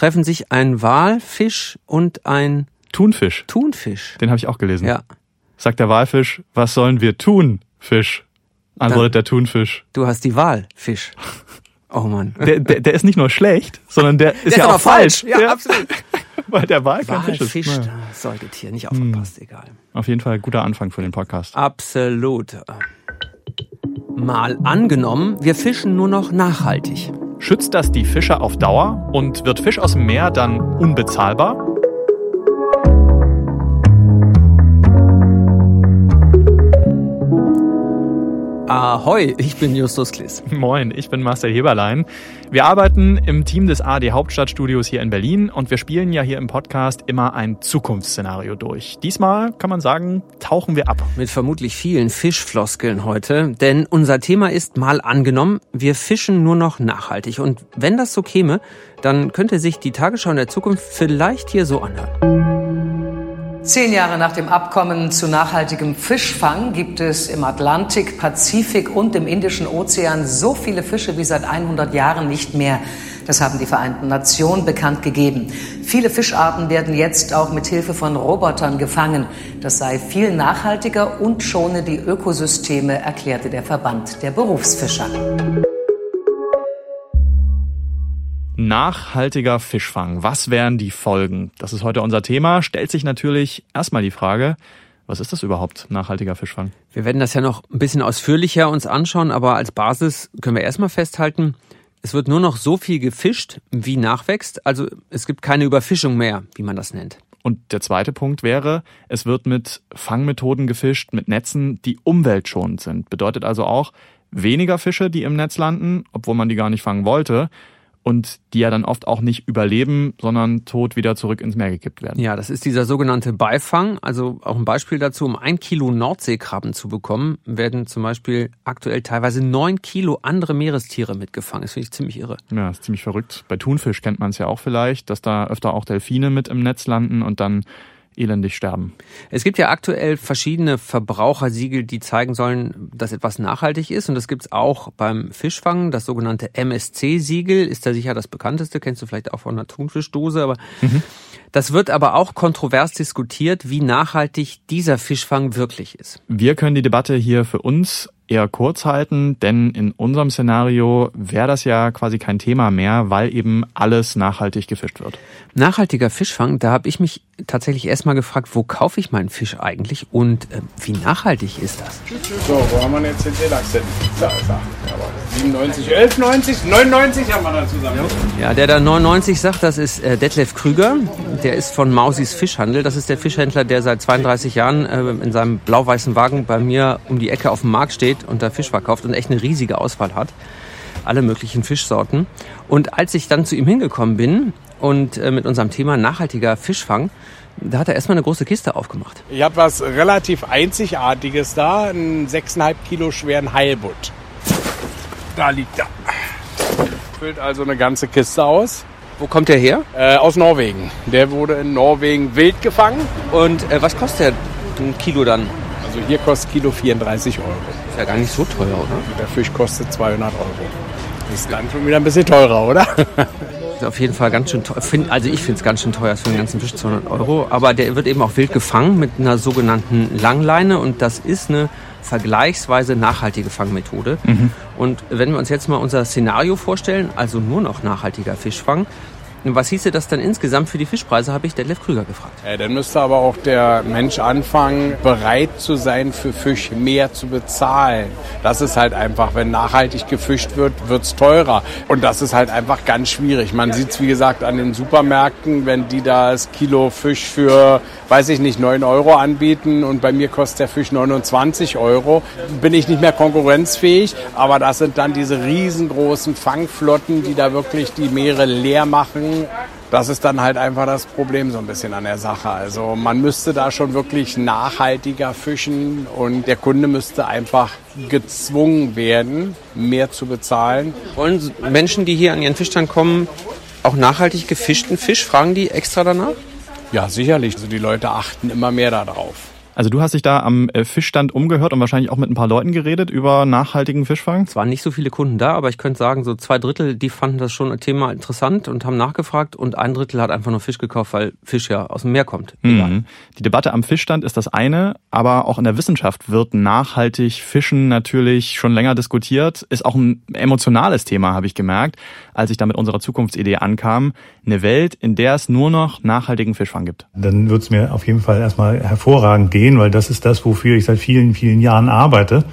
treffen sich ein Walfisch und ein Thunfisch. Thunfisch. Den habe ich auch gelesen. Ja. Sagt der Walfisch, was sollen wir tun, Fisch? Antwortet der Thunfisch. Du hast die Wahl, Fisch. Oh Mann. Der, der, der ist nicht nur schlecht, sondern der ist Der ja aber auch falsch. Ja, absolut. Weil der Wal kein Fisch ist. Walfisch, Naja. das Säugetier, nicht aufgepasst, egal. Auf jeden Fall guter Anfang für den Podcast. Absolut. Mal angenommen, wir fischen nur noch nachhaltig. Schützt das die Fische auf Dauer und wird Fisch aus dem Meer dann unbezahlbar? Ahoi, ich bin Justus Kliss. Moin, ich bin Marcel Heberlein. Wir arbeiten im Team des AD Hauptstadtstudios hier in Berlin und wir spielen ja hier im Podcast immer ein Zukunftsszenario durch. Diesmal kann man sagen, tauchen wir ab. Mit vermutlich vielen Fischfloskeln heute, denn unser Thema ist mal angenommen, wir fischen nur noch nachhaltig. Und wenn das so käme, dann könnte sich die Tagesschau in der Zukunft vielleicht hier so anhören. Zehn Jahre nach dem Abkommen zu nachhaltigem Fischfang gibt es im Atlantik, Pazifik und im Indischen Ozean so viele Fische wie seit 100 Jahren nicht mehr. Das haben die Vereinten Nationen bekannt gegeben. Viele Fischarten werden jetzt auch mit Hilfe von Robotern gefangen. Das sei viel nachhaltiger und schone die Ökosysteme, erklärte der Verband der Berufsfischer. Nachhaltiger Fischfang. Was wären die Folgen? Das ist heute unser Thema. Stellt sich natürlich erstmal die Frage, was ist das überhaupt, nachhaltiger Fischfang? Wir werden das ja noch ein bisschen ausführlicher uns anschauen, aber als Basis können wir erstmal festhalten, es wird nur noch so viel gefischt, wie nachwächst. Also es gibt keine Überfischung mehr, wie man das nennt. Und der zweite Punkt wäre, es wird mit Fangmethoden gefischt, mit Netzen, die umweltschonend sind. Bedeutet also auch weniger Fische, die im Netz landen, obwohl man die gar nicht fangen wollte. Und die ja dann oft auch nicht überleben, sondern tot wieder zurück ins Meer gekippt werden. Ja, das ist dieser sogenannte Beifang. Also auch ein Beispiel dazu, um ein Kilo Nordseekrabben zu bekommen, werden zum Beispiel aktuell teilweise neun Kilo andere Meerestiere mitgefangen. Das finde ich ziemlich irre. Ja, ist ziemlich verrückt. Bei Thunfisch kennt man es ja auch vielleicht, dass da öfter auch Delfine mit im Netz landen und dann elendig sterben. Es gibt ja aktuell verschiedene Verbrauchersiegel, die zeigen sollen, dass etwas nachhaltig ist. Und das gibt's auch beim Fischfangen. Das sogenannte MSC-Siegel ist da sicher das bekannteste. Kennst du vielleicht auch von einer Thunfischdose. Aber das wird aber auch kontrovers diskutiert, wie nachhaltig dieser Fischfang wirklich ist. Wir können die Debatte hier für uns eher kurz halten, denn in unserem Szenario wäre das ja quasi kein Thema mehr, weil eben alles nachhaltig gefischt wird. Nachhaltiger Fischfang, da habe ich mich tatsächlich erstmal gefragt, wo kaufe ich meinen Fisch eigentlich und äh, wie nachhaltig ist das? So, wo haben wir jetzt den Seelachs hin? Da ist er. Jawohl. 97, 11,90, 99 haben wir da zusammen. Ja, der da 99 sagt, das ist äh, Detlef Krüger. Der ist von Mausis Fischhandel. Das ist der Fischhändler, der seit 32 Jahren äh, in seinem blau-weißen Wagen bei mir um die Ecke auf dem Markt steht und da Fisch verkauft und echt eine riesige Auswahl hat. Alle möglichen Fischsorten. Und als ich dann zu ihm hingekommen bin und äh, mit unserem Thema nachhaltiger Fischfang, da hat er erstmal eine große Kiste aufgemacht. Ich habe was relativ Einzigartiges da, einen 6,5 Kilo schweren Heilbutt. Da liegt er. Füllt also eine ganze Kiste aus. Wo kommt der her? Äh, aus Norwegen. Der wurde in Norwegen wild gefangen. Und äh, was kostet der ein Kilo dann? Also hier kostet Kilo 34 Euro. Ist ja gar nicht so teuer, oder? Der Fisch kostet 200 Euro. Ist dann schon wieder ein bisschen teurer, oder? Ist auf jeden Fall ganz schön teuer. Also ich finde es ganz schön teuer für den ganzen Fisch 200 Euro. Aber der wird eben auch wild gefangen mit einer sogenannten Langleine und das ist eine vergleichsweise nachhaltige Fangmethode. Und wenn wir uns jetzt mal unser Szenario vorstellen, also nur noch nachhaltiger Fischfang, was hieße das dann insgesamt für die Fischpreise, habe ich Detlef Krüger gefragt. Ja, dann müsste aber auch der Mensch anfangen, bereit zu sein, für Fisch mehr zu bezahlen. Das ist halt einfach, wenn nachhaltig gefischt wird, wird's teurer. Und das ist halt einfach ganz schwierig. Man sieht's wie gesagt, an den Supermärkten, wenn die da das Kilo Fisch für, weiß ich nicht, 9 Euro anbieten und bei mir kostet der Fisch 29 Euro, bin ich nicht mehr konkurrenzfähig. Aber das sind dann diese riesengroßen Fangflotten, die da wirklich die Meere leer machen. Das ist dann halt einfach das Problem so ein bisschen an der Sache. Also man müsste da schon wirklich nachhaltiger fischen und der Kunde müsste einfach gezwungen werden, mehr zu bezahlen. Wollen Menschen, die hier an ihren Fischstand kommen, auch nachhaltig gefischten Fisch? Fragen die extra danach? Ja, sicherlich. Also die Leute achten immer mehr darauf. Also du hast dich da am äh, Fischstand umgehört und wahrscheinlich auch mit ein paar Leuten geredet über nachhaltigen Fischfang? Es waren nicht so viele Kunden da, aber ich könnte sagen, so zwei Drittel, die fanden das schon ein Thema interessant und haben nachgefragt und ein Drittel hat einfach nur Fisch gekauft, weil Fisch ja aus dem Meer kommt. Mhm. Die Debatte am Fischstand ist das eine, aber auch in der Wissenschaft wird nachhaltig Fischen natürlich schon länger diskutiert. Ist auch ein emotionales Thema, habe ich gemerkt, als ich da mit unserer Zukunftsidee ankam. Eine Welt, in der es nur noch nachhaltigen Fischfang gibt. Dann wird es mir auf jeden Fall erstmal hervorragend gehen, weil das ist das, wofür ich seit vielen, vielen Jahren arbeite.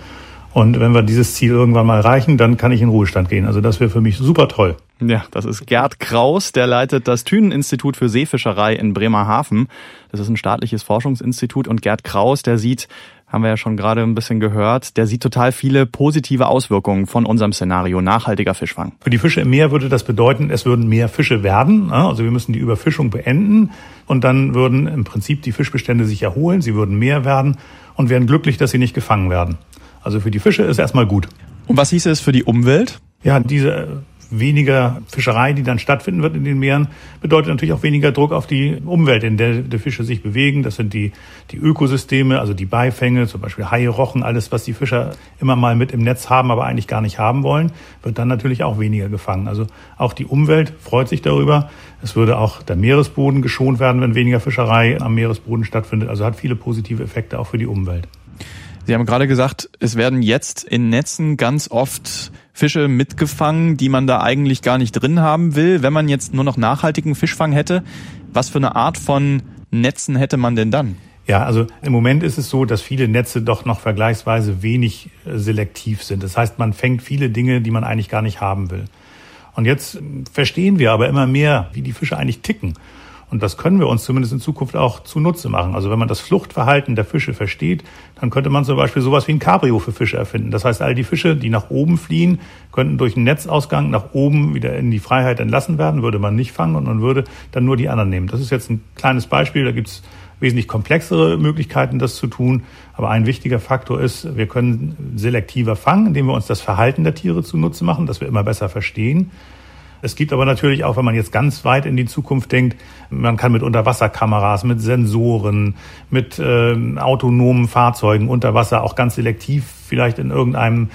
Und wenn wir dieses Ziel irgendwann mal erreichen, dann kann ich in Ruhestand gehen. Also das wäre für mich super toll. Ja, das ist Gerd Kraus, der leitet das Thünen-Institut für Seefischerei in Bremerhaven. Das ist ein staatliches Forschungsinstitut und Gerd Kraus, der sieht, haben wir ja schon gerade ein bisschen gehört, der sieht total viele positive Auswirkungen von unserem Szenario nachhaltiger Fischfang. Für die Fische im Meer würde das bedeuten, es würden mehr Fische werden. Also wir müssen die Überfischung beenden und dann würden im Prinzip die Fischbestände sich erholen, sie würden mehr werden und wären glücklich, dass sie nicht gefangen werden. Also für die Fische ist erstmal gut. Und was hieß es für die Umwelt? Ja, diese weniger Fischerei, die dann stattfinden wird in den Meeren, bedeutet natürlich auch weniger Druck auf die Umwelt, in der die Fische sich bewegen. Das sind die, die Ökosysteme, also die Beifänge, zum Beispiel Haie, Rochen, alles, was die Fischer immer mal mit im Netz haben, aber eigentlich gar nicht haben wollen, wird dann natürlich auch weniger gefangen. Also auch die Umwelt freut sich darüber. Es würde auch der Meeresboden geschont werden, wenn weniger Fischerei am Meeresboden stattfindet. Also hat viele positive Effekte auch für die Umwelt. Sie haben gerade gesagt, es werden jetzt in Netzen ganz oft Fische mitgefangen, die man da eigentlich gar nicht drin haben will. Wenn man jetzt nur noch nachhaltigen Fischfang hätte, was für eine Art von Netzen hätte man denn dann? Ja, also im Moment ist es so, dass viele Netze doch noch vergleichsweise wenig äh, selektiv sind. Das heißt, man fängt viele Dinge, die man eigentlich gar nicht haben will. Und jetzt verstehen wir aber immer mehr, wie die Fische eigentlich ticken. Und das können wir uns zumindest in Zukunft auch zunutze machen. Also wenn man das Fluchtverhalten der Fische versteht, dann könnte man zum Beispiel sowas wie ein Cabrio für Fische erfinden. Das heißt, all die Fische, die nach oben fliehen, könnten durch einen Netzausgang nach oben wieder in die Freiheit entlassen werden, würde man nicht fangen und man würde dann nur die anderen nehmen. Das ist jetzt ein kleines Beispiel, da gibt es wesentlich komplexere Möglichkeiten, das zu tun. Aber ein wichtiger Faktor ist, wir können selektiver fangen, indem wir uns das Verhalten der Tiere zunutze machen, das wir immer besser verstehen. Es gibt aber natürlich auch, wenn man jetzt ganz weit in die Zukunft denkt, man kann mit Unterwasserkameras, mit Sensoren, mit äh, autonomen Fahrzeugen unter Wasser auch ganz selektiv vielleicht in irgendeinem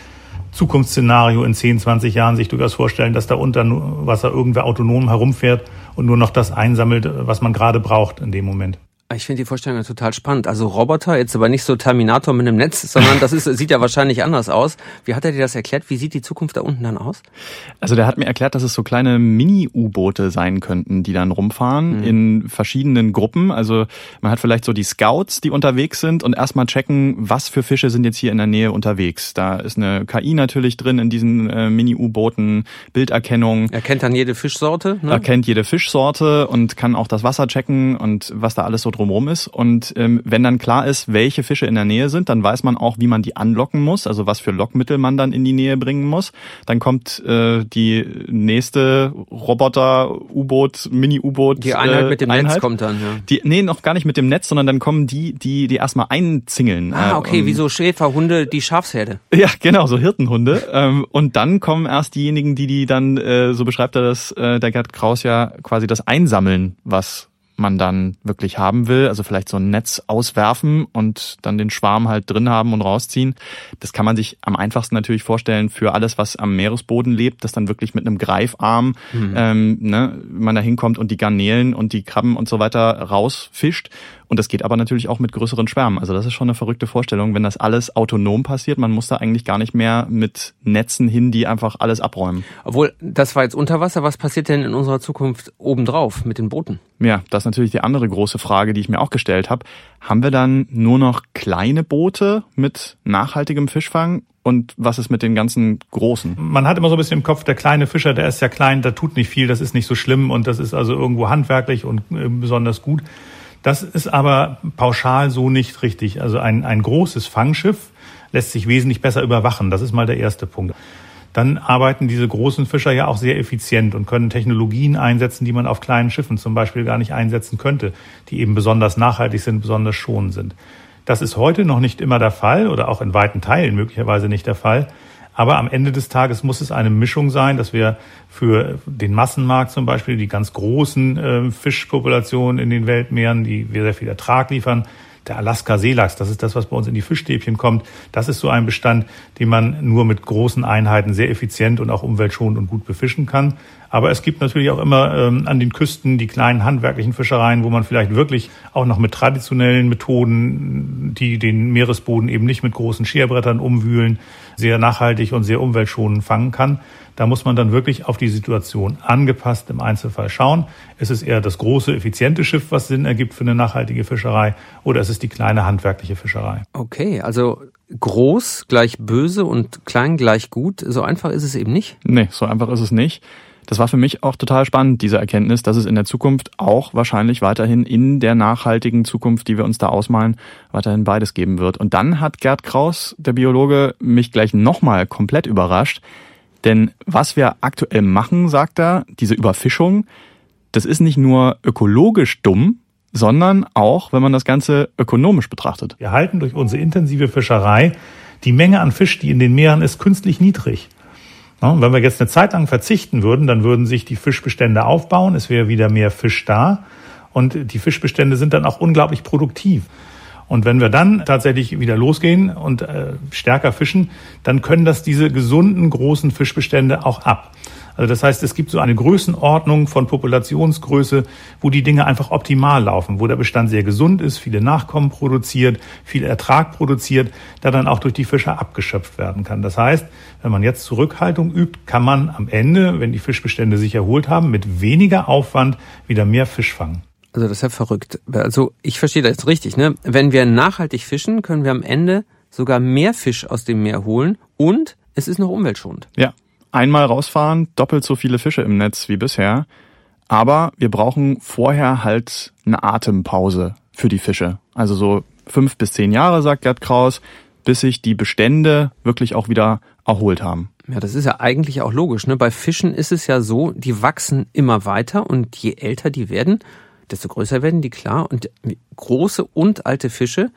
Zukunftsszenario in 10, 20 Jahren sich durchaus vorstellen, dass da unter Wasser irgendwer autonom herumfährt und nur noch das einsammelt, was man gerade braucht in dem Moment. Ich finde die Vorstellung total spannend. Also Roboter, jetzt aber nicht so Terminator mit einem Netz, sondern das ist, sieht ja wahrscheinlich anders aus. Wie hat er dir das erklärt? Wie sieht die Zukunft da unten dann aus? Also der hat mir erklärt, dass es so kleine Mini-U-Boote sein könnten, die dann rumfahren mhm. in verschiedenen Gruppen. Also man hat vielleicht so die Scouts, die unterwegs sind und erstmal checken, was für Fische sind jetzt hier in der Nähe unterwegs. Da ist eine KI natürlich drin in diesen äh, Mini-U-Booten, Bilderkennung. Er kennt dann jede Fischsorte? Ne? Er kennt jede Fischsorte und kann auch das Wasser checken und was da alles so drum drumherum ist. Und ähm, wenn dann klar ist, welche Fische in der Nähe sind, dann weiß man auch, wie man die anlocken muss, also was für Lockmittel man dann in die Nähe bringen muss. Dann kommt äh, die nächste Roboter-U-Boot, Mini-U-Boot. Die Einheit äh, mit dem Einheit. Netz kommt dann, ja. Die, nee, noch gar nicht mit dem Netz, sondern dann kommen die, die, die erstmal einzingeln. Ah, okay, äh, wie so Schäferhunde, die Schafsherde. Ja, genau, so Hirtenhunde. ähm, und dann kommen erst diejenigen, die die dann, äh, so beschreibt er das, äh, der Gerd Kraus ja, quasi das einsammeln, was man dann wirklich haben will. Also vielleicht so ein Netz auswerfen und dann den Schwarm halt drin haben und rausziehen. Das kann man sich am einfachsten natürlich vorstellen für alles, was am Meeresboden lebt, dass dann wirklich mit einem Greifarm mhm. ähm, ne, man da hinkommt und die Garnelen und die Krabben und so weiter rausfischt. Und das geht aber natürlich auch mit größeren Schwärmen. Also das ist schon eine verrückte Vorstellung, wenn das alles autonom passiert. Man muss da eigentlich gar nicht mehr mit Netzen hin, die einfach alles abräumen. Obwohl, das war jetzt unter Wasser. Was passiert denn in unserer Zukunft obendrauf mit den Booten? Ja, das ist natürlich die andere große Frage, die ich mir auch gestellt habe. Haben wir dann nur noch kleine Boote mit nachhaltigem Fischfang und was ist mit den ganzen großen? Man hat immer so ein bisschen im Kopf, der kleine Fischer, der ist ja klein, der tut nicht viel, das ist nicht so schlimm und das ist also irgendwo handwerklich und äh, besonders gut. Das ist aber pauschal so nicht richtig. Also ein, ein großes Fangschiff lässt sich wesentlich besser überwachen. Das ist mal der erste Punkt. Dann arbeiten diese großen Fischer ja auch sehr effizient und können Technologien einsetzen, die man auf kleinen Schiffen zum Beispiel gar nicht einsetzen könnte, die eben besonders nachhaltig sind, besonders schonend sind. Das ist heute noch nicht immer der Fall oder auch in weiten Teilen möglicherweise nicht der Fall. Aber am Ende des Tages muss es eine Mischung sein, dass wir für den Massenmarkt zum Beispiel die ganz großen äh, Fischpopulationen in den Weltmeeren, die sehr viel Ertrag liefern, Der Alaska-Seelachs, das ist das, was bei uns in die Fischstäbchen kommt. Das ist so ein Bestand, den man nur mit großen Einheiten sehr effizient und auch umweltschonend und gut befischen kann. Aber es gibt natürlich auch immer ähm, an den Küsten die kleinen handwerklichen Fischereien, wo man vielleicht wirklich auch noch mit traditionellen Methoden, die den Meeresboden eben nicht mit großen Scherbrettern umwühlen, sehr nachhaltig und sehr umweltschonend fangen kann. Da muss man dann wirklich auf die Situation angepasst im Einzelfall schauen. Ist es eher das große, effiziente Schiff, was Sinn ergibt für eine nachhaltige Fischerei, oder ist es die kleine handwerkliche Fischerei? Okay, also groß gleich böse und klein gleich gut. So einfach ist es eben nicht. Nee, so einfach ist es nicht. Das war für mich auch total spannend, diese Erkenntnis, dass es in der Zukunft auch wahrscheinlich weiterhin in der nachhaltigen Zukunft, die wir uns da ausmalen, weiterhin beides geben wird. Und dann hat Gerd Kraus, der Biologe, mich gleich nochmal komplett überrascht. Denn was wir aktuell machen, sagt er, diese Überfischung, das ist nicht nur ökologisch dumm, sondern auch, wenn man das Ganze ökonomisch betrachtet. Wir halten durch unsere intensive Fischerei die Menge an Fisch, die in den Meeren ist, künstlich niedrig. Wenn wir jetzt eine Zeit lang verzichten würden, dann würden sich die Fischbestände aufbauen, es wäre wieder mehr Fisch da und die Fischbestände sind dann auch unglaublich produktiv. Und wenn wir dann tatsächlich wieder losgehen und äh, stärker fischen, dann können das diese gesunden großen Fischbestände auch ab. Also das heißt, es gibt so eine Größenordnung von Populationsgröße, wo die Dinge einfach optimal laufen, wo der Bestand sehr gesund ist, viele Nachkommen produziert, viel Ertrag produziert, der dann auch durch die Fischer abgeschöpft werden kann. Das heißt, wenn man jetzt Zurückhaltung übt, kann man am Ende, wenn die Fischbestände sich erholt haben, mit weniger Aufwand wieder mehr Fisch fangen. Also das ist ja verrückt. Also ich verstehe das jetzt richtig. Ne? Wenn wir nachhaltig fischen, können wir am Ende sogar mehr Fisch aus dem Meer holen und es ist noch umweltschonend. Ja, einmal rausfahren, doppelt so viele Fische im Netz wie bisher. Aber wir brauchen vorher halt eine Atempause für die Fische. Also so fünf bis zehn Jahre, sagt Gerd Kraus, bis sich die Bestände wirklich auch wieder erholt haben. Ja, das ist ja eigentlich auch logisch. Ne? Bei Fischen ist es ja so, die wachsen immer weiter und je älter die werden, desto größer werden die, klar. Und große und alte Fische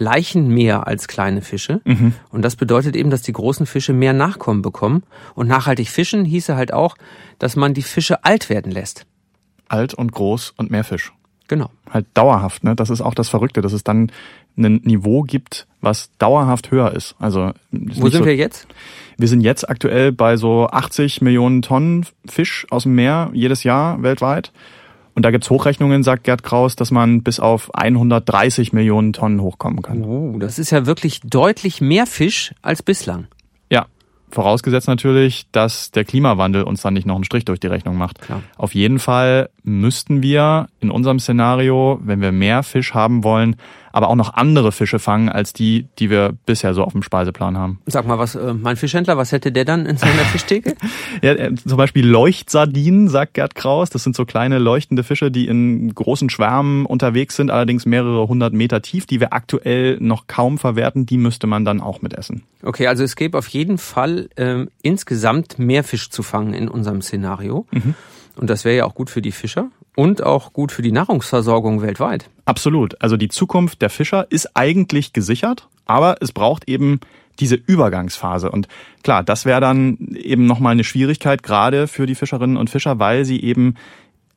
leichen mehr als kleine Fische. Mhm. Und das bedeutet eben, dass die großen Fische mehr Nachkommen bekommen. Und nachhaltig fischen hieße halt auch, dass man die Fische alt werden lässt. Alt und groß und mehr Fisch. Genau. Halt dauerhaft, ne? Das ist auch das Verrückte, dass es dann ein Niveau gibt, was dauerhaft höher ist. Also Wo sind so, wir jetzt? Wir sind jetzt aktuell bei so 80 Millionen Tonnen Fisch aus dem Meer jedes Jahr weltweit. Und da gibt's Hochrechnungen, sagt Gerd Kraus, dass man bis auf 130 Millionen Tonnen hochkommen kann. Uh, das ist ja wirklich deutlich mehr Fisch als bislang. Ja, vorausgesetzt natürlich, dass der Klimawandel uns dann nicht noch einen Strich durch die Rechnung macht. Klar. Auf jeden Fall müssten wir in unserem Szenario, wenn wir mehr Fisch haben wollen, aber auch noch andere Fische fangen als die, die wir bisher so auf dem Speiseplan haben. Sag mal, was äh, mein Fischhändler, was hätte der dann in seiner Fischtheke? ja, äh, zum Beispiel Leuchtsardinen, sagt Gerd Kraus. Das sind so kleine leuchtende Fische, die in großen Schwärmen unterwegs sind, allerdings mehrere hundert Meter tief, die wir aktuell noch kaum verwerten. Die müsste man dann auch mitessen. Okay, also es gäbe auf jeden Fall äh, insgesamt mehr Fisch zu fangen in unserem Szenario. Mhm. Und das wäre ja auch gut für die Fischer und auch gut für die Nahrungsversorgung weltweit. Absolut. Also die Zukunft der Fischer ist eigentlich gesichert, aber es braucht eben diese Übergangsphase. Und klar, das wäre dann eben nochmal eine Schwierigkeit, gerade für die Fischerinnen und Fischer, weil sie eben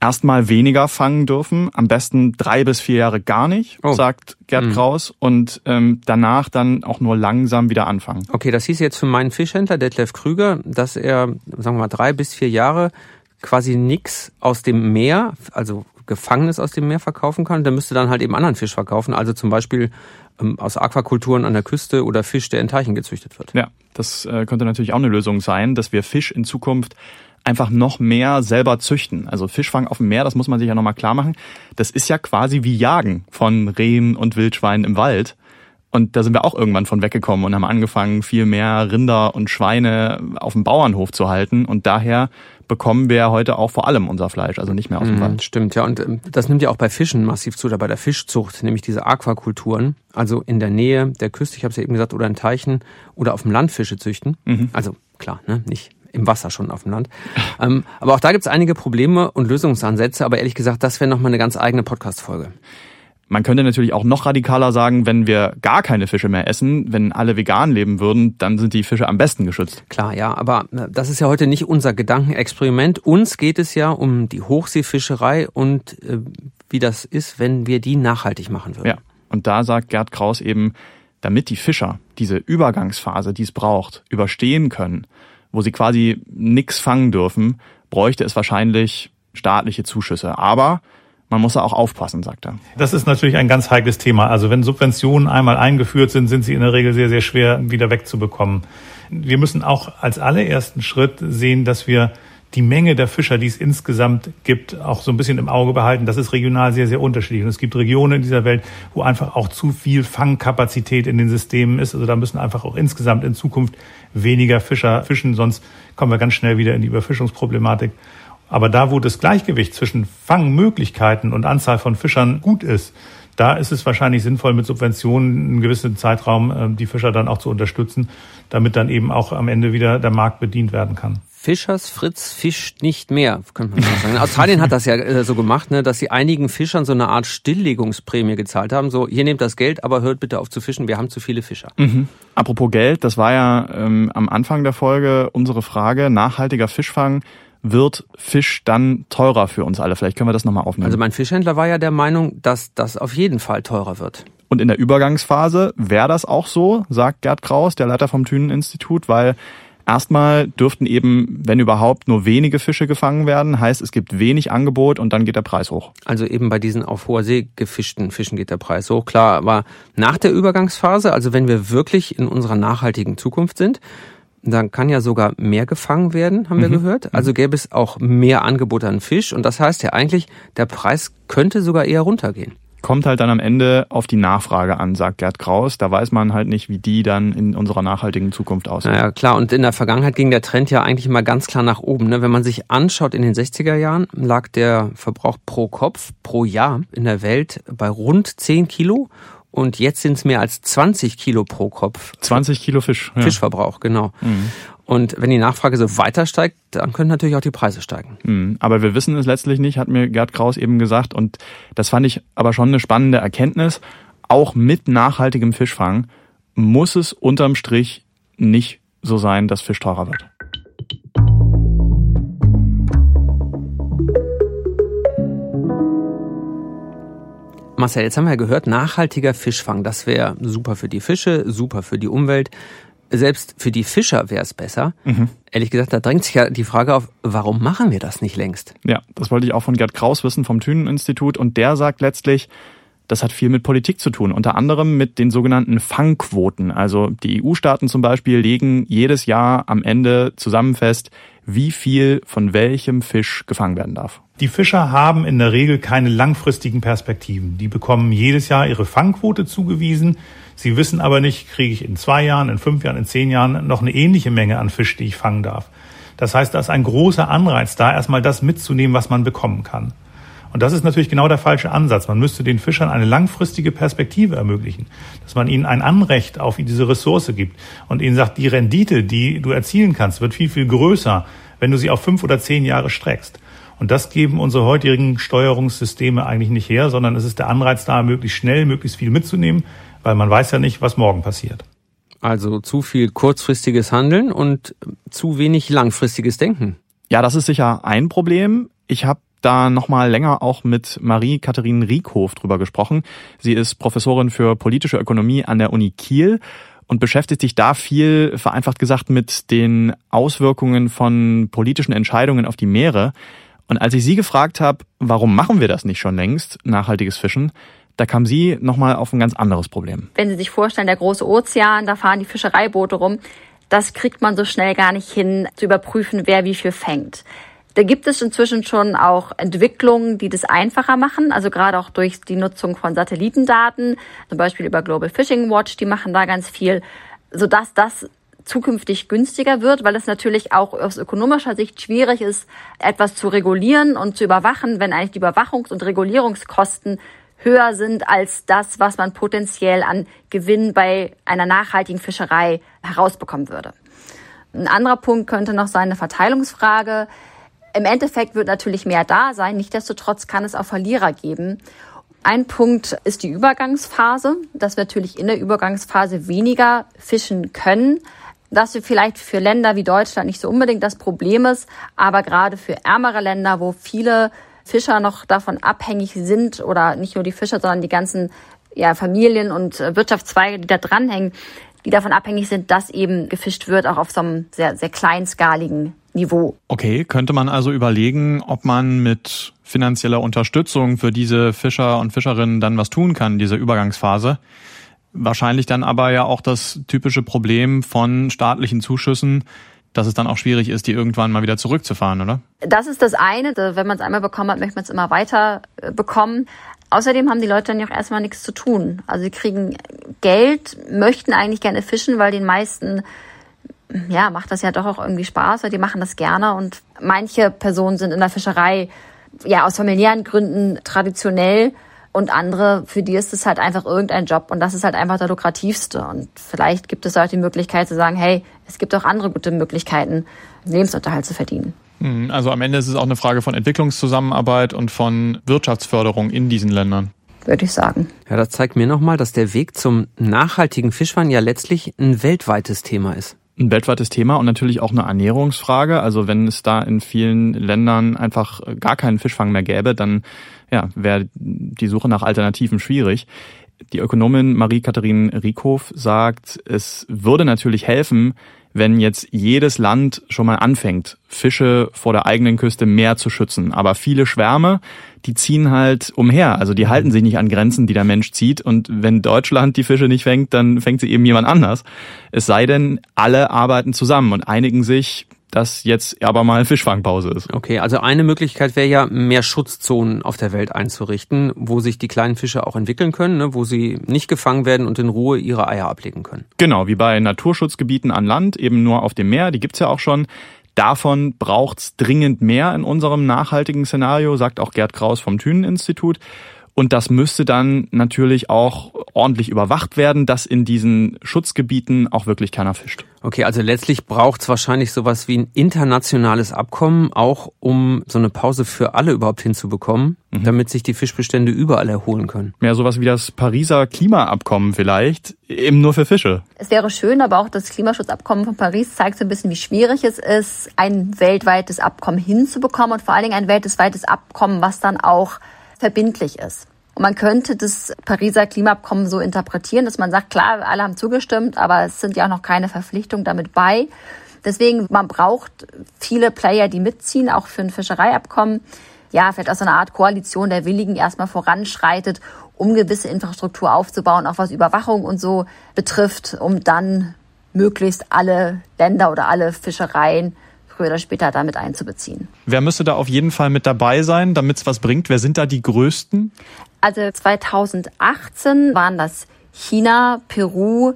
erstmal weniger fangen dürfen, am besten drei bis vier Jahre gar nicht, oh. sagt Gerd mhm. Kraus, und ähm, danach dann auch nur langsam wieder anfangen. Okay, das hieß jetzt für meinen Fischhändler Detlef Krüger, dass er, sagen wir mal, drei bis vier Jahre quasi nichts aus dem Meer, also Gefangenes aus dem Meer verkaufen kann, der müsste dann halt eben anderen Fisch verkaufen, also zum Beispiel ähm, aus Aquakulturen an der Küste oder Fisch, der in Teichen gezüchtet wird. Ja, das äh, könnte natürlich auch eine Lösung sein, dass wir Fisch in Zukunft einfach noch mehr selber züchten. Also Fischfang auf dem Meer, das muss man sich ja nochmal klar machen. Das ist ja quasi wie Jagen von Rehen und Wildschweinen im Wald. Und da sind wir auch irgendwann von weggekommen und haben angefangen, viel mehr Rinder und Schweine auf dem Bauernhof zu halten. Und daher bekommen wir heute auch vor allem unser Fleisch, also nicht mehr aus dem mhm, Wald. Stimmt, ja. Und ähm, das nimmt ja auch bei Fischen massiv zu, oder bei der Fischzucht, nämlich diese Aquakulturen. Also in der Nähe der Küste, ich habe es ja eben gesagt, oder in Teichen oder auf dem Land Fische züchten. Mhm. Also klar, ne, nicht im Wasser schon auf dem Land. ähm, aber auch da gibt es einige Probleme und Lösungsansätze, aber ehrlich gesagt, das wäre nochmal eine ganz eigene Podcast-Folge. Man könnte natürlich auch noch radikaler sagen, wenn wir gar keine Fische mehr essen, wenn alle vegan leben würden, dann sind die Fische am besten geschützt. Klar, ja, aber äh, das ist ja heute nicht unser Gedankenexperiment. Uns geht es ja um die Hochseefischerei und äh, wie das ist, wenn wir die nachhaltig machen würden. Ja. Und da sagt Gerd Kraus eben, damit die Fischer diese Übergangsphase, die es braucht, überstehen können, wo sie quasi nichts fangen dürfen, bräuchte es wahrscheinlich staatliche Zuschüsse. Aber man muss da auch aufpassen, sagt er. Das ist natürlich ein ganz heikles Thema. Also wenn Subventionen einmal eingeführt sind, sind sie in der Regel sehr, sehr schwer wieder wegzubekommen. Wir müssen auch als allerersten Schritt sehen, dass wir die Menge der Fischer, die es insgesamt gibt, auch so ein bisschen im Auge behalten. Das ist regional sehr, sehr unterschiedlich. Und es gibt Regionen in dieser Welt, wo einfach auch zu viel Fangkapazität in den Systemen ist. Also da müssen einfach auch insgesamt in Zukunft weniger Fischer fischen, sonst kommen wir ganz schnell wieder in die Überfischungsproblematik. Aber da, wo das Gleichgewicht zwischen Fangmöglichkeiten und Anzahl von Fischern gut ist, da ist es wahrscheinlich sinnvoll, mit Subventionen einen gewissen Zeitraum äh, die Fischer dann auch zu unterstützen, damit dann eben auch am Ende wieder der Markt bedient werden kann. Fischers Fritz fischt nicht mehr, könnte man sagen. Australien hat das ja äh, so gemacht, ne, dass sie einigen Fischern so eine Art Stilllegungsprämie gezahlt haben. So, hier nehmt das Geld, aber hört bitte auf zu fischen, wir haben zu viele Fischer. Mhm. Apropos Geld, das war ja ähm, am Anfang der Folge unsere Frage, nachhaltiger Fischfang wird Fisch dann teurer für uns alle? Vielleicht können wir das nochmal aufnehmen. Also mein Fischhändler war ja der Meinung, dass das auf jeden Fall teurer wird. Und in der Übergangsphase wäre das auch so, sagt Gerd Kraus, der Leiter vom Thüneninstitut, weil Erstmal dürften eben, wenn überhaupt, nur wenige Fische gefangen werden. Heißt, es gibt wenig Angebot und dann geht der Preis hoch. Also eben bei diesen auf hoher See gefischten Fischen geht der Preis hoch. Klar, aber nach der Übergangsphase, also wenn wir wirklich in unserer nachhaltigen Zukunft sind, dann kann ja sogar mehr gefangen werden, haben wir mhm. gehört. Also gäbe es auch mehr Angebot an Fisch. Und das heißt ja eigentlich, der Preis könnte sogar eher runtergehen. Kommt halt dann am Ende auf die Nachfrage an, sagt Gerd Kraus. Da weiß man halt nicht, wie die dann in unserer nachhaltigen Zukunft aussieht. Ja, klar. Und in der Vergangenheit ging der Trend ja eigentlich mal ganz klar nach oben. Ne? Wenn man sich anschaut, in den 60er Jahren lag der Verbrauch pro Kopf, pro Jahr in der Welt bei rund 10 Kilo. Und jetzt sind es mehr als 20 Kilo pro Kopf. 20 Kilo Fisch. Ja. Fischverbrauch, genau. Mhm. Und wenn die Nachfrage so weiter steigt, dann können natürlich auch die Preise steigen. Mhm. Aber wir wissen es letztlich nicht, hat mir Gerd Kraus eben gesagt. Und das fand ich aber schon eine spannende Erkenntnis. Auch mit nachhaltigem Fischfang muss es unterm Strich nicht so sein, dass Fisch teurer wird. Marcel, jetzt haben wir ja gehört, nachhaltiger Fischfang, das wäre super für die Fische, super für die Umwelt. Selbst für die Fischer wäre es besser. Mhm. Ehrlich gesagt, da drängt sich ja die Frage auf, warum machen wir das nicht längst? Ja, das wollte ich auch von Gerd Kraus wissen vom Thünen-Institut und der sagt letztlich, das hat viel mit Politik zu tun, unter anderem mit den sogenannten Fangquoten. Also die EU-Staaten zum Beispiel legen jedes Jahr am Ende zusammen fest, wie viel von welchem Fisch gefangen werden darf. Die Fischer haben in der Regel keine langfristigen Perspektiven. Die bekommen jedes Jahr ihre Fangquote zugewiesen. Sie wissen aber nicht, kriege ich in zwei Jahren, in fünf Jahren, in zehn Jahren noch eine ähnliche Menge an Fisch, die ich fangen darf. Das heißt, da ist ein großer Anreiz da, erstmal das mitzunehmen, was man bekommen kann. Und das ist natürlich genau der falsche Ansatz. Man müsste den Fischern eine langfristige Perspektive ermöglichen, dass man ihnen ein Anrecht auf diese Ressource gibt und ihnen sagt, die Rendite, die du erzielen kannst, wird viel, viel größer, wenn du sie auf fünf oder zehn Jahre streckst. Und das geben unsere heutigen Steuerungssysteme eigentlich nicht her, sondern es ist der Anreiz da, möglichst schnell, möglichst viel mitzunehmen, weil man weiß ja nicht, was morgen passiert. Also zu viel kurzfristiges Handeln und zu wenig langfristiges Denken. Ja, das ist sicher ein Problem. Ich habe da nochmal länger auch mit Marie-Katharine Riekhof drüber gesprochen. Sie ist Professorin für politische Ökonomie an der Uni Kiel und beschäftigt sich da viel, vereinfacht gesagt, mit den Auswirkungen von politischen Entscheidungen auf die Meere. Und als ich sie gefragt habe, warum machen wir das nicht schon längst, nachhaltiges Fischen, da kam sie nochmal auf ein ganz anderes Problem. Wenn Sie sich vorstellen, der große Ozean, da fahren die Fischereiboote rum, das kriegt man so schnell gar nicht hin, zu überprüfen, wer wie viel fängt. Da gibt es inzwischen schon auch Entwicklungen, die das einfacher machen, also gerade auch durch die Nutzung von Satellitendaten, zum Beispiel über Global Fishing Watch, die machen da ganz viel, sodass das zukünftig günstiger wird, weil es natürlich auch aus ökonomischer Sicht schwierig ist, etwas zu regulieren und zu überwachen, wenn eigentlich die Überwachungs- und Regulierungskosten höher sind als das, was man potenziell an Gewinn bei einer nachhaltigen Fischerei herausbekommen würde. Ein anderer Punkt könnte noch sein, eine Verteilungsfrage. Im Endeffekt wird natürlich mehr da sein. Nichtsdestotrotz kann es auch Verlierer geben. Ein Punkt ist die Übergangsphase, dass wir natürlich in der Übergangsphase weniger fischen können dass wir vielleicht für Länder wie Deutschland nicht so unbedingt das Problem ist, aber gerade für ärmere Länder, wo viele Fischer noch davon abhängig sind oder nicht nur die Fischer, sondern die ganzen ja, Familien und Wirtschaftszweige, die da dranhängen, die davon abhängig sind, dass eben gefischt wird, auch auf so einem sehr, sehr kleinskaligen Niveau. Okay, könnte man also überlegen, ob man mit finanzieller Unterstützung für diese Fischer und Fischerinnen dann was tun kann, diese Übergangsphase. Wahrscheinlich dann aber ja auch das typische Problem von staatlichen Zuschüssen, dass es dann auch schwierig ist, die irgendwann mal wieder zurückzufahren, oder? Das ist das eine. Wenn man es einmal bekommen hat, möchte man es immer weiter äh, bekommen. Außerdem haben die Leute dann ja auch erstmal nichts zu tun. Also sie kriegen Geld, möchten eigentlich gerne fischen, weil den meisten ja, macht das ja doch auch irgendwie Spaß, weil die machen das gerne und manche Personen sind in der Fischerei ja aus familiären Gründen traditionell und andere, für die ist es halt einfach irgendein Job und das ist halt einfach der lukrativste. Und vielleicht gibt es auch die Möglichkeit zu sagen, hey, es gibt auch andere gute Möglichkeiten, Lebensunterhalt zu verdienen. Hm, also am Ende ist es auch eine Frage von Entwicklungszusammenarbeit und von Wirtschaftsförderung in diesen Ländern. Würde ich sagen. Ja, das zeigt mir nochmal, dass der Weg zum nachhaltigen Fischfang ja letztlich ein weltweites Thema ist ein weltweites Thema und natürlich auch eine Ernährungsfrage. Also wenn es da in vielen Ländern einfach gar keinen Fischfang mehr gäbe, dann ja, wäre die Suche nach Alternativen schwierig. Die Ökonomin Marie-Katharine Riekhoff sagt, es würde natürlich helfen, wenn jetzt jedes Land schon mal anfängt, Fische vor der eigenen Küste mehr zu schützen. Aber viele Schwärme, die ziehen halt umher. Also die halten sich nicht an Grenzen, die der Mensch zieht. Und wenn Deutschland die Fische nicht fängt, dann fängt sie eben jemand anders. Es sei denn, alle arbeiten zusammen und einigen sich, dass jetzt aber mal Fischfangpause ist. Okay, also eine Möglichkeit wäre ja, mehr Schutzzonen auf der Welt einzurichten, wo sich die kleinen Fische auch entwickeln können, ne, wo sie nicht gefangen werden und in Ruhe ihre Eier ablegen können. Genau, wie bei Naturschutzgebieten an Land, eben nur auf dem Meer, die gibt's ja auch schon. Davon braucht's dringend mehr in unserem nachhaltigen Szenario, sagt auch Gerd Kraus vom Thünen-Institut. Und das müsste dann natürlich auch ordentlich überwacht werden, dass in diesen Schutzgebieten auch wirklich keiner fischt. Okay, also letztlich braucht es wahrscheinlich sowas wie ein internationales Abkommen, auch um so eine Pause für alle überhaupt hinzubekommen, mhm. damit sich die Fischbestände überall erholen können. Ja, sowas wie das Pariser Klimaabkommen vielleicht, eben nur für Fische. Es wäre schön, aber auch das Klimaschutzabkommen von Paris zeigt so ein bisschen, wie schwierig es ist, ein weltweites Abkommen hinzubekommen und vor allen Dingen ein weltweites Abkommen, was dann auch verbindlich ist. Und man könnte das Pariser Klimaabkommen so interpretieren, dass man sagt, klar, alle haben zugestimmt, aber es sind ja auch noch keine Verpflichtungen damit bei. Deswegen, man braucht viele Player, die mitziehen, auch für ein Fischereiabkommen. Ja, vielleicht auch so eine Art Koalition der Willigen erstmal voranschreitet, um gewisse Infrastruktur aufzubauen, auch was Überwachung und so betrifft, um dann möglichst alle Länder oder alle Fischereien früher oder später damit einzubeziehen. Wer müsste da auf jeden Fall mit dabei sein, damit es was bringt? Wer sind da die größten? Also 2018 waren das China, Peru,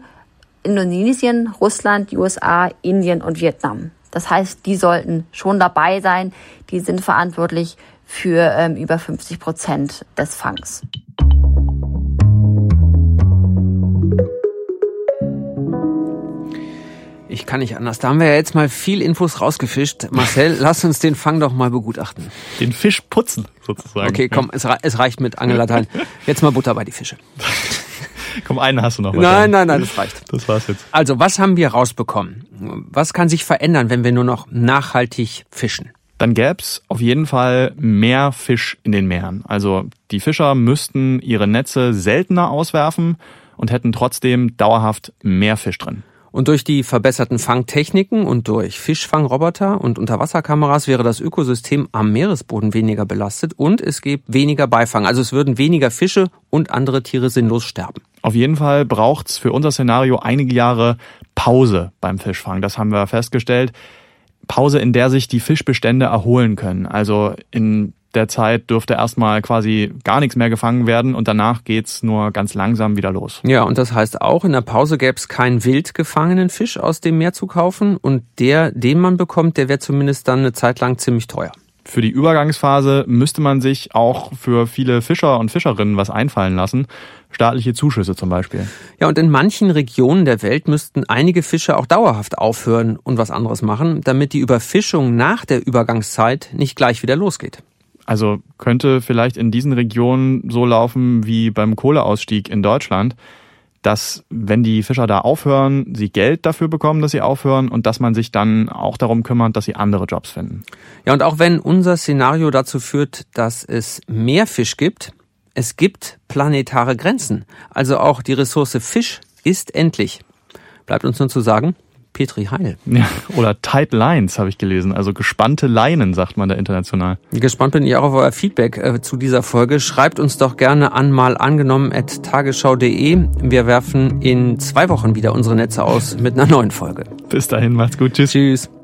Indonesien, Russland, die USA, Indien und Vietnam. Das heißt, die sollten schon dabei sein. Die sind verantwortlich für ähm, über 50 Prozent des Fangs. Ich kann nicht anders. Da haben wir ja jetzt mal viel Infos rausgefischt. Marcel, lass uns den Fang doch mal begutachten. Den Fisch putzen, sozusagen. Okay, komm, es, es reicht mit Angellatein. Jetzt mal Butter bei die Fische. Komm, einen hast du noch. Nein, nein, nein, das reicht. Das war's jetzt. Also, was haben wir rausbekommen? Was kann sich verändern, wenn wir nur noch nachhaltig fischen? Dann gäb's auf jeden Fall mehr Fisch in den Meeren. Also die Fischer müssten ihre Netze seltener auswerfen und hätten trotzdem dauerhaft mehr Fisch drin. Und durch die verbesserten Fangtechniken und durch Fischfangroboter und Unterwasserkameras wäre das Ökosystem am Meeresboden weniger belastet und es gibt weniger Beifang. Also es würden weniger Fische und andere Tiere sinnlos sterben. Auf jeden Fall braucht's für unser Szenario einige Jahre Pause beim Fischfang. Das haben wir festgestellt. Pause, in der sich die Fischbestände erholen können. Also in der Zeit dürfte erstmal quasi gar nichts mehr gefangen werden und danach geht's nur ganz langsam wieder los. Ja, und das heißt auch, in der Pause gäbe es keinen wild gefangenen Fisch aus dem Meer zu kaufen und der, den man bekommt, der wäre zumindest dann eine Zeit lang ziemlich teuer. Für die Übergangsphase müsste man sich auch für viele Fischer und Fischerinnen was einfallen lassen. Staatliche Zuschüsse zum Beispiel. Ja, und in manchen Regionen der Welt müssten einige Fische auch dauerhaft aufhören und was anderes machen, damit die Überfischung nach der Übergangszeit nicht gleich wieder losgeht. Also könnte vielleicht in diesen Regionen so laufen wie beim Kohleausstieg in Deutschland, dass wenn die Fischer da aufhören, sie Geld dafür bekommen, dass sie aufhören und dass man sich dann auch darum kümmert, dass sie andere Jobs finden. Ja, und auch wenn unser Szenario dazu führt, dass es mehr Fisch gibt, es gibt planetare Grenzen. Also auch die Ressource Fisch ist endlich. Bleibt uns nun zu sagen, Petri Heil. Ja, oder Tight Lines habe ich gelesen, also gespannte Leinen, sagt man da international. Gespannt bin ich auch auf euer Feedback äh, zu dieser Folge. Schreibt uns doch gerne an mal angenommen at tagesschau.de. Wir werfen in zwei Wochen wieder unsere Netze aus mit einer neuen Folge. Bis dahin, macht's gut. Tschüss. Tschüss.